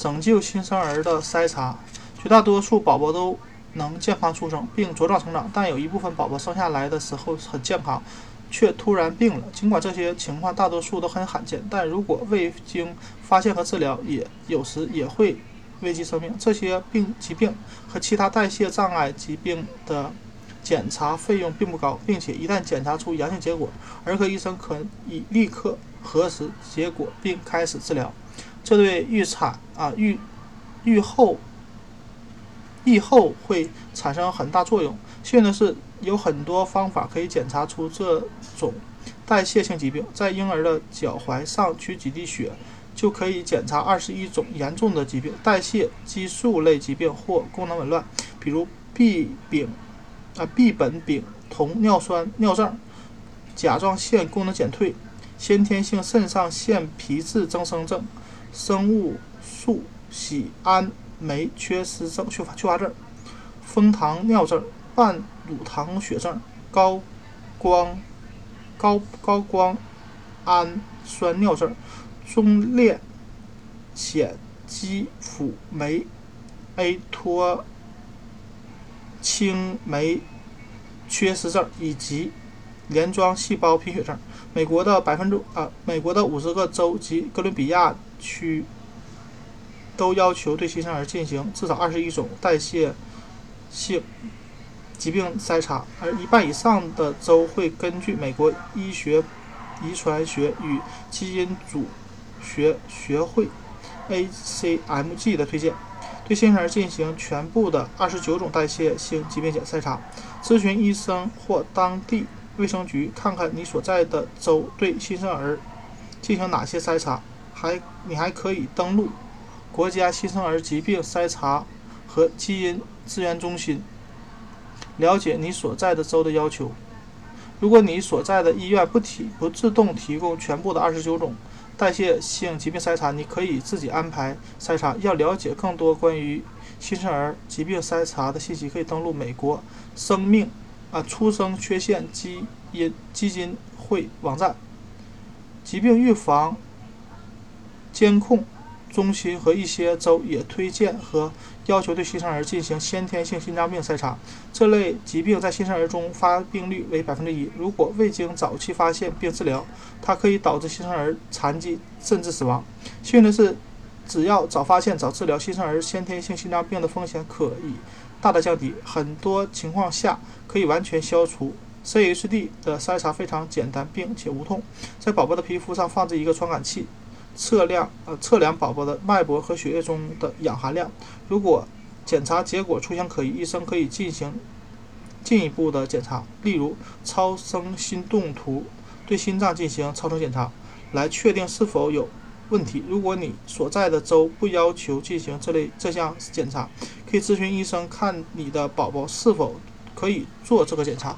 拯救新生儿的筛查，绝大多数宝宝都能健康出生并茁壮成长，但有一部分宝宝生下来的时候很健康，却突然病了。尽管这些情况大多数都很罕见，但如果未经发现和治疗，也有时也会危及生命。这些病疾病和其他代谢障碍疾病的检查费用并不高，并且一旦检查出阳性结果，儿科医生可以立刻核实结果并开始治疗。这对预产啊预预后预后会产生很大作用。幸运的是，有很多方法可以检查出这种代谢性疾病。在婴儿的脚踝上取几滴血，就可以检查二十一种严重的疾病、代谢激素类疾病或功能紊乱，比如 B 丙啊 B 苯丙酮尿酸尿症、甲状腺功能减退、先天性肾上腺皮质增生症。生物素喜胺酶缺失症、缺乏缺乏症、蜂糖尿症、半乳糖血症、高光高高光氨酸尿症、中链显肌辅酶 A 脱氢酶缺失症以及镰状细胞贫血症。美国的百分之啊，美国的五十个州及哥伦比亚。区都要求对新生儿进行至少二十一种代谢性疾病筛查，而一半以上的州会根据美国医学遗传学与基因组学学会 （ACMG） 的推荐，对新生儿进行全部的二十九种代谢性疾病检筛查。咨询医生或当地卫生局，看看你所在的州对新生儿进行哪些筛查。还，你还可以登录国家新生儿疾病筛查和基因资源中心，了解你所在的州的要求。如果你所在的医院不提不自动提供全部的二十九种代谢性疾病筛查，你可以自己安排筛查。要了解更多关于新生儿疾病筛查的信息，可以登录美国生命啊出生缺陷基因基金会网站。疾病预防。监控中心和一些州也推荐和要求对新生儿进行先天性心脏病筛查。这类疾病在新生儿中发病率为百分之一。如果未经早期发现并治疗，它可以导致新生儿残疾甚至死亡。幸运的是，只要早发现早治疗，新生儿先天性心脏病的风险可以大大降低，很多情况下可以完全消除。CHD 的筛查非常简单并且无痛，在宝宝的皮肤上放置一个传感器。测量呃测量宝宝的脉搏和血液中的氧含量。如果检查结果出现可疑，医生可以进行进一步的检查，例如超声心动图，对心脏进行超声检查，来确定是否有问题。如果你所在的州不要求进行这类这项检查，可以咨询医生看你的宝宝是否可以做这个检查。